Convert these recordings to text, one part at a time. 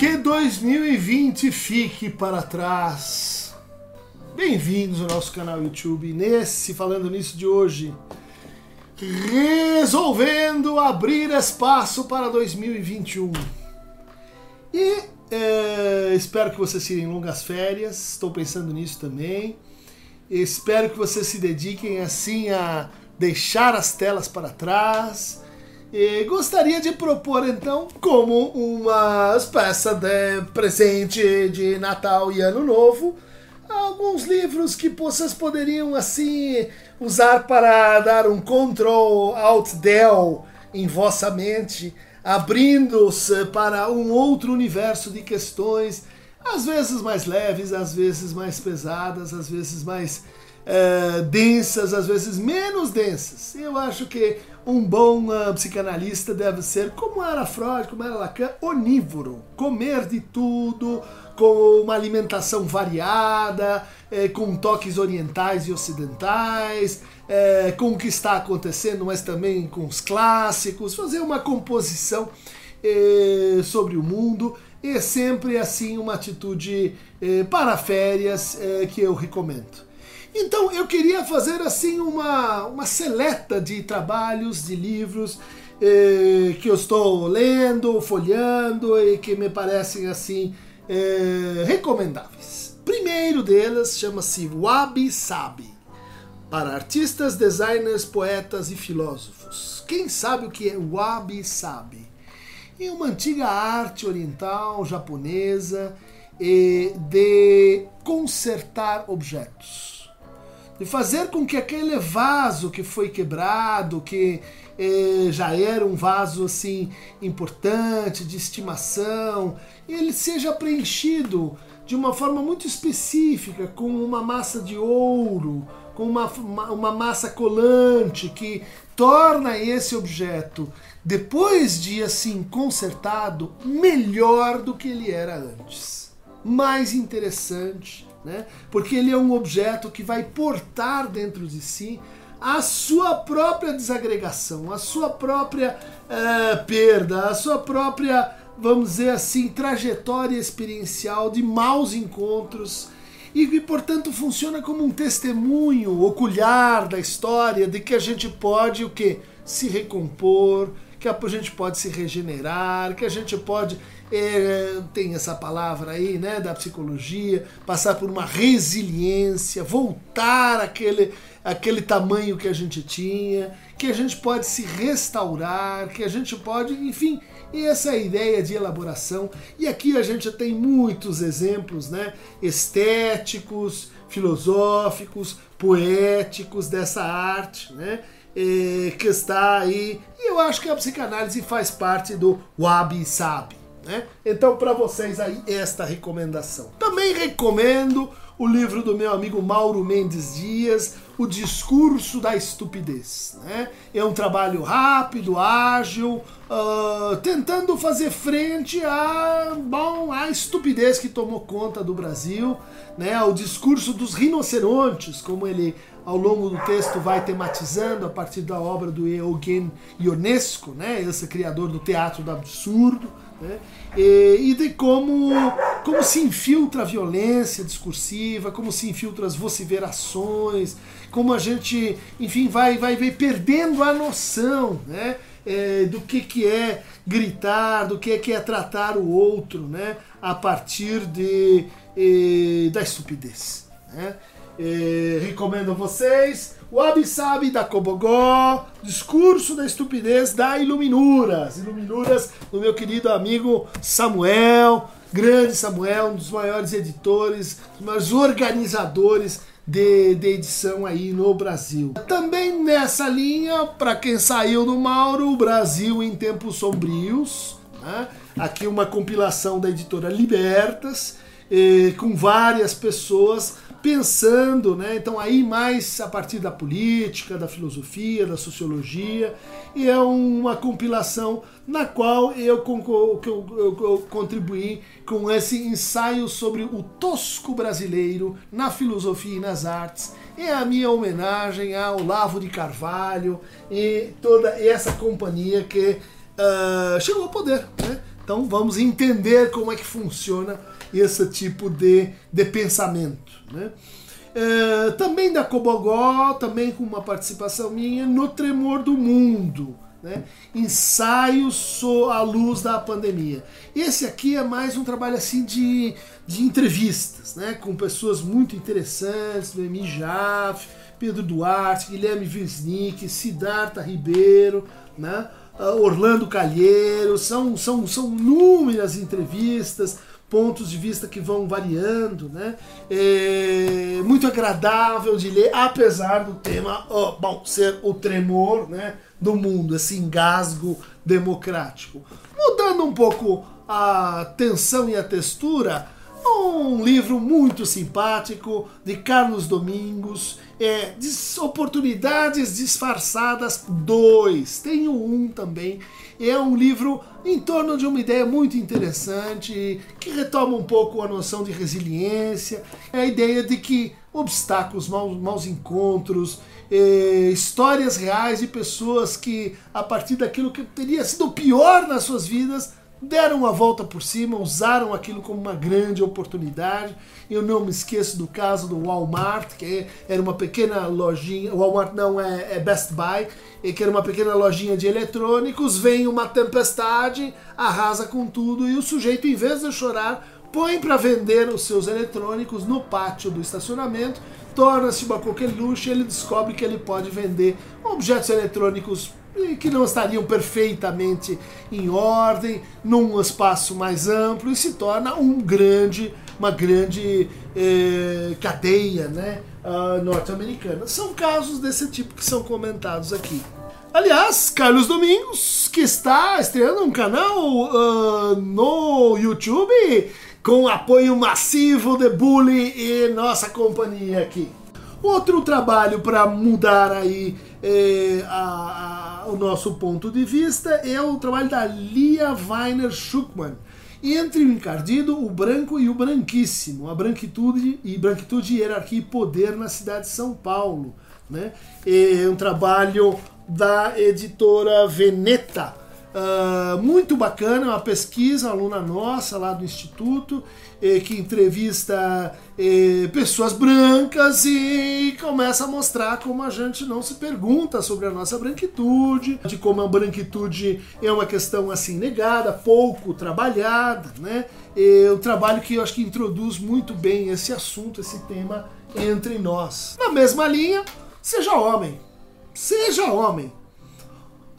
que 2020 fique para trás. Bem-vindos ao nosso canal YouTube. Nesse Falando Nisso de hoje, resolvendo abrir espaço para 2021. E é, espero que vocês tirem longas férias, estou pensando nisso também. Espero que vocês se dediquem assim a deixar as telas para trás e gostaria de propor então, como uma espécie de presente de Natal e Ano Novo, alguns livros que vocês poderiam assim usar para dar um control alt del em vossa mente, abrindo-se para um outro universo de questões, às vezes mais leves, às vezes mais pesadas, às vezes mais uh, densas, às vezes menos densas. Eu acho que um bom uh, psicanalista deve ser, como era Freud, como era Lacan, onívoro. Comer de tudo, com uma alimentação variada, eh, com toques orientais e ocidentais, eh, com o que está acontecendo, mas também com os clássicos, fazer uma composição eh, sobre o mundo. É sempre assim uma atitude eh, para férias eh, que eu recomendo. Então eu queria fazer assim uma, uma seleta de trabalhos, de livros eh, que eu estou lendo, folhando e que me parecem assim eh, recomendáveis. Primeiro delas chama-se Wabi Sabi para artistas, designers, poetas e filósofos. Quem sabe o que é Wabi Sabi? É uma antiga arte oriental japonesa eh, de consertar objetos de fazer com que aquele vaso que foi quebrado, que eh, já era um vaso assim importante, de estimação, ele seja preenchido de uma forma muito específica, com uma massa de ouro, com uma, uma, uma massa colante que torna esse objeto, depois de assim consertado, melhor do que ele era antes. Mais interessante, né? porque ele é um objeto que vai portar dentro de si a sua própria desagregação, a sua própria uh, perda, a sua própria, vamos dizer assim, trajetória experiencial de maus encontros e que, portanto, funciona como um testemunho ocular da história de que a gente pode o que se recompor, que a gente pode se regenerar, que a gente pode é, tem essa palavra aí, né, da psicologia, passar por uma resiliência, voltar àquele, àquele tamanho que a gente tinha, que a gente pode se restaurar, que a gente pode, enfim, essa é ideia de elaboração. E aqui a gente tem muitos exemplos, né, estéticos, filosóficos, poéticos dessa arte, né, é, que está aí. E eu acho que a psicanálise faz parte do wabi-sabi. Né? Então, para vocês aí, esta recomendação. Também recomendo o livro do meu amigo Mauro Mendes Dias, O Discurso da Estupidez. Né? É um trabalho rápido, ágil, uh, tentando fazer frente à, bom, à estupidez que tomou conta do Brasil, né? ao discurso dos rinocerontes, como ele ao longo do texto vai tematizando a partir da obra do Eugen Ionesco, né? esse criador do teatro do absurdo né? E, de como, como se infiltra a violência discursiva, como se infiltra as vociferações, como a gente, enfim, vai, vai, vai perdendo a noção né? É, do que, que é gritar, do que, que é tratar o outro né? a partir de, eh, da estupidez. Né? Eh, recomendo a vocês o Abissabi da Cobogó, Discurso da Estupidez da Iluminuras. Iluminuras do meu querido amigo Samuel, grande Samuel, um dos maiores editores, dos maiores organizadores de, de, edição aí no Brasil. Também nessa linha, para quem saiu do Mauro, o Brasil em Tempos Sombrios. Né? Aqui uma compilação da editora Libertas, eh, com várias pessoas pensando, né? Então aí mais a partir da política, da filosofia, da sociologia, e é uma compilação na qual eu, eu, eu, eu contribuí com esse ensaio sobre o tosco brasileiro na filosofia e nas artes. É a minha homenagem ao Lavo de Carvalho e toda essa companhia que uh, chegou ao poder, né? Então vamos entender como é que funciona esse tipo de, de pensamento. Né? É, também da Cobogó, também com uma participação minha no Tremor do Mundo. Né? Ensaios à luz da pandemia. Esse aqui é mais um trabalho assim de, de entrevistas, né? com pessoas muito interessantes, Noemi Jaff, Pedro Duarte, Guilherme Wisnik, Siddhartha Ribeiro, né? Ah, Orlando Calheiro, são, são, são inúmeras entrevistas, pontos de vista que vão variando, né? É muito agradável de ler, apesar do tema, bom, ser o tremor, né, do mundo, esse engasgo democrático. Mudando um pouco a tensão e a textura, um livro muito simpático de Carlos Domingos, é Oportunidades Disfarçadas 2. Tenho um também. É um livro em torno de uma ideia muito interessante que retoma um pouco a noção de resiliência, a ideia de que obstáculos, maus, maus encontros, eh, histórias reais de pessoas que, a partir daquilo que teria sido pior nas suas vidas, deram a volta por cima, usaram aquilo como uma grande oportunidade. Eu não me esqueço do caso do Walmart, que era uma pequena lojinha, Walmart não é, é Best Buy, que era uma pequena lojinha de eletrônicos, vem uma tempestade, arrasa com tudo e o sujeito, em vez de chorar, põe para vender os seus eletrônicos no pátio do estacionamento, torna-se uma coqueluche e ele descobre que ele pode vender objetos eletrônicos que não estariam perfeitamente em ordem num espaço mais amplo e se torna um grande, uma grande eh, cadeia né, uh, norte-americana. São casos desse tipo que são comentados aqui. Aliás, Carlos Domingos, que está estreando um canal uh, no YouTube com apoio massivo de Bully e nossa companhia aqui. Outro trabalho para mudar aí eh, a, a, o nosso ponto de vista é o trabalho da Lia Weiner Schuckmann. Entre o encardido, o branco e o branquíssimo, a branquitude e branquitude, hierarquia e poder na cidade de São Paulo. Né? É um trabalho da editora Veneta, Uh, muito bacana, uma pesquisa, aluna nossa lá do Instituto, eh, que entrevista eh, pessoas brancas e começa a mostrar como a gente não se pergunta sobre a nossa branquitude, de como a branquitude é uma questão assim negada, pouco trabalhada, né? É um trabalho que eu acho que introduz muito bem esse assunto, esse tema entre nós. Na mesma linha, seja homem, seja homem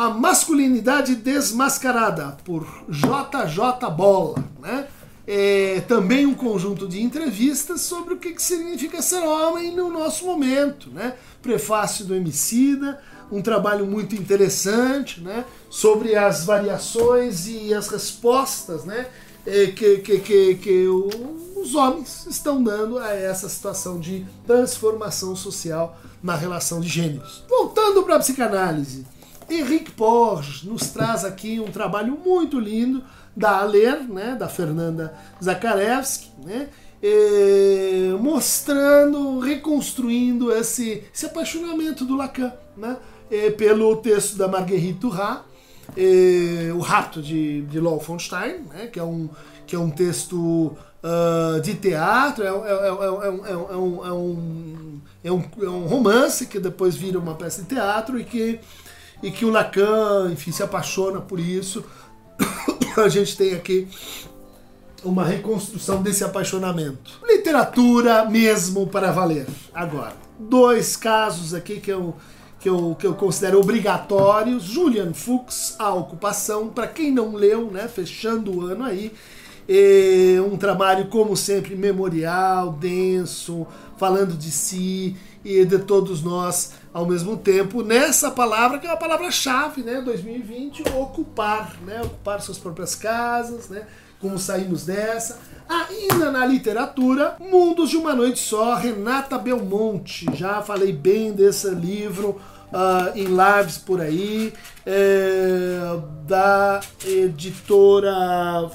a Masculinidade Desmascarada, por JJ Bola. Né? É também um conjunto de entrevistas sobre o que, significa ser homem no nosso momento. Né? Prefácio do Emicida, um trabalho muito interessante né? sobre as variações e as respostas né? É, que, que, que, que os homens estão dando a essa situação de transformação social na relação de gêneros. Voltando para a psicanálise. Henrique Porges nos traz aqui um trabalho muito lindo da Aler, né, da Fernanda Zakarevski, né, eh, mostrando, reconstruindo esse, esse apaixonamento do Lacan né, eh, pelo texto da Marguerite Duras, eh, O Rapto de, de né, que, é um, que é um texto uh, de teatro, é, é, é, é, é, é, é um romance que depois vira uma peça de teatro e que e que o Lacan, enfim, se apaixona por isso. A gente tem aqui uma reconstrução desse apaixonamento. Literatura mesmo para valer. Agora, dois casos aqui que eu, que eu, que eu considero obrigatórios. Julian Fuchs, A Ocupação, para quem não leu, né, fechando o ano aí. É um trabalho, como sempre, memorial, denso, falando de si e de todos nós ao mesmo tempo nessa palavra que é uma palavra-chave, né, 2020, ocupar, né, ocupar suas próprias casas, né, como saímos dessa. Ainda na literatura, Mundos de uma Noite Só, Renata Belmonte, já falei bem desse livro uh, em lives por aí, é, da editora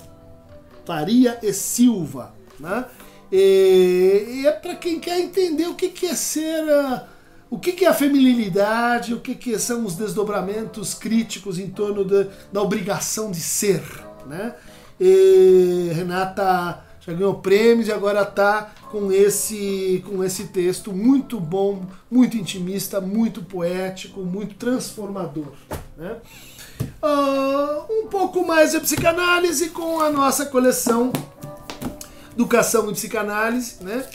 Faria e Silva, né? E, e é para quem quer entender o que, que é ser... Uh, o que, é a feminilidade, o que, que são os desdobramentos críticos em torno da, da obrigação de ser, né? E Renata já ganhou prêmios e agora está com esse, com esse texto muito bom, muito intimista, muito poético, muito transformador. Né? Uh, um pouco mais de psicanálise com a nossa coleção Educação e Psicanálise, né?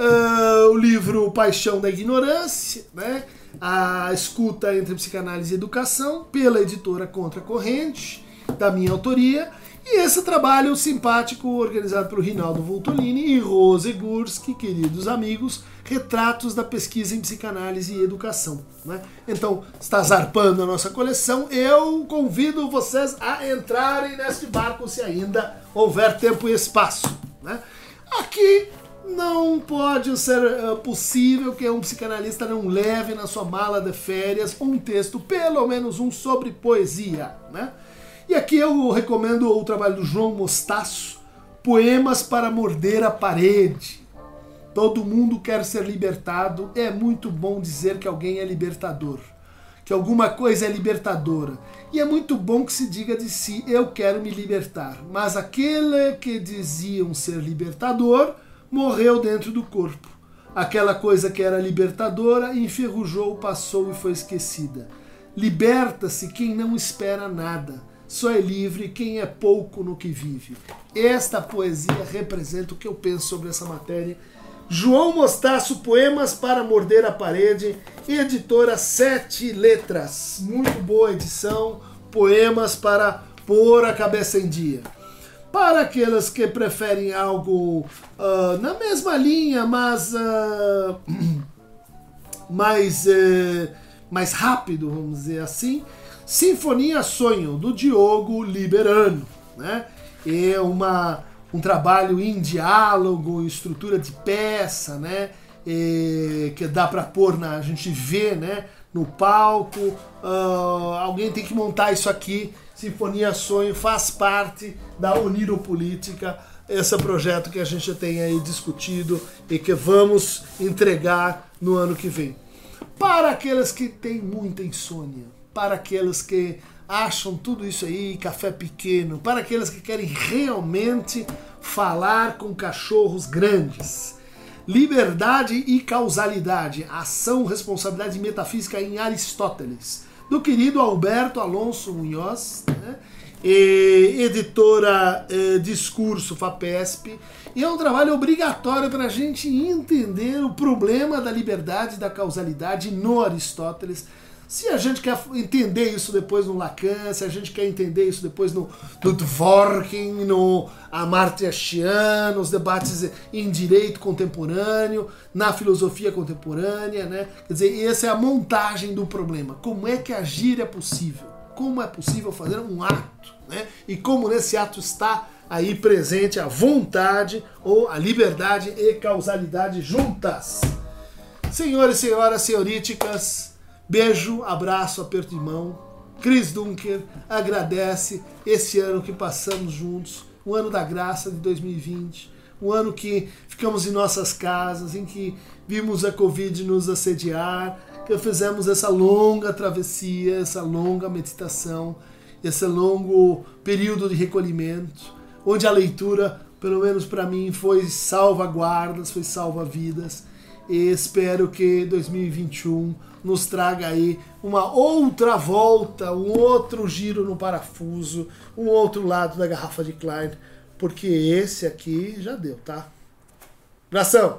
Uh, o livro Paixão da Ignorância, né? A escuta entre psicanálise e educação, pela editora Contra Corrente, da minha autoria. E esse trabalho simpático, organizado pelo Rinaldo Voltolini e Rose Gursky, queridos amigos, retratos da pesquisa em psicanálise e educação. Né? Então, está zarpando a nossa coleção. Eu convido vocês a entrarem neste barco se ainda houver tempo e espaço. Né? Aqui não pode ser uh, possível que um psicanalista não leve na sua mala de férias um texto, pelo menos um, sobre poesia. Né? E aqui eu recomendo o trabalho do João Mostaço, Poemas para Morder a Parede. Todo mundo quer ser libertado, é muito bom dizer que alguém é libertador, que alguma coisa é libertadora. E é muito bom que se diga de si, eu quero me libertar. Mas aquele que diziam ser libertador morreu dentro do corpo. Aquela coisa que era libertadora enferrujou, passou e foi esquecida. Liberta-se quem não espera nada só é livre quem é pouco no que vive. Esta poesia representa o que eu penso sobre essa matéria. João Mostaço, Poemas para Morder a Parede, editora Sete Letras. Muito boa edição, poemas para pôr a cabeça em dia. Para aquelas que preferem algo uh, na mesma linha, mas uh, mais, uh, mais rápido, vamos dizer assim, Sinfonia Sonho, do Diogo Liberano. Né? É uma, um trabalho em diálogo, em estrutura de peça, né? E, que dá para pôr na. A gente vê né? No palco. Uh, alguém tem que montar isso aqui. Sinfonia Sonho faz parte da Política, esse projeto que a gente tem aí discutido e que vamos entregar no ano que vem. Para aqueles que têm muita insônia para aqueles que acham tudo isso aí café pequeno, para aqueles que querem realmente falar com cachorros grandes. Liberdade e causalidade, ação, responsabilidade e metafísica em Aristóteles, do querido Alberto Alonso Munhoz, né? editora eh, Discurso FAPESP, e é um trabalho obrigatório para a gente entender o problema da liberdade e da causalidade no Aristóteles, se a gente quer entender isso depois no Lacan, se a gente quer entender isso depois no, no Dworkin, no Amartya Sen, nos debates em direito contemporâneo, na filosofia contemporânea, né? Quer dizer, essa é a montagem do problema. Como é que agir é possível? Como é possível fazer um ato, né? E como nesse ato está aí presente a vontade ou a liberdade e causalidade juntas. Senhores senhoras senhoríticas, Beijo, abraço, aperto de mão. Chris Dunker agradece esse ano que passamos juntos, o ano da graça de 2020, um ano que ficamos em nossas casas, em que vimos a Covid nos assediar, que fizemos essa longa travessia, essa longa meditação, esse longo período de recolhimento, onde a leitura, pelo menos para mim, foi salva-guardas, foi salva-vidas. E espero que 2021 nos traga aí uma outra volta, um outro giro no parafuso, um outro lado da garrafa de Klein, porque esse aqui já deu, tá? Abração!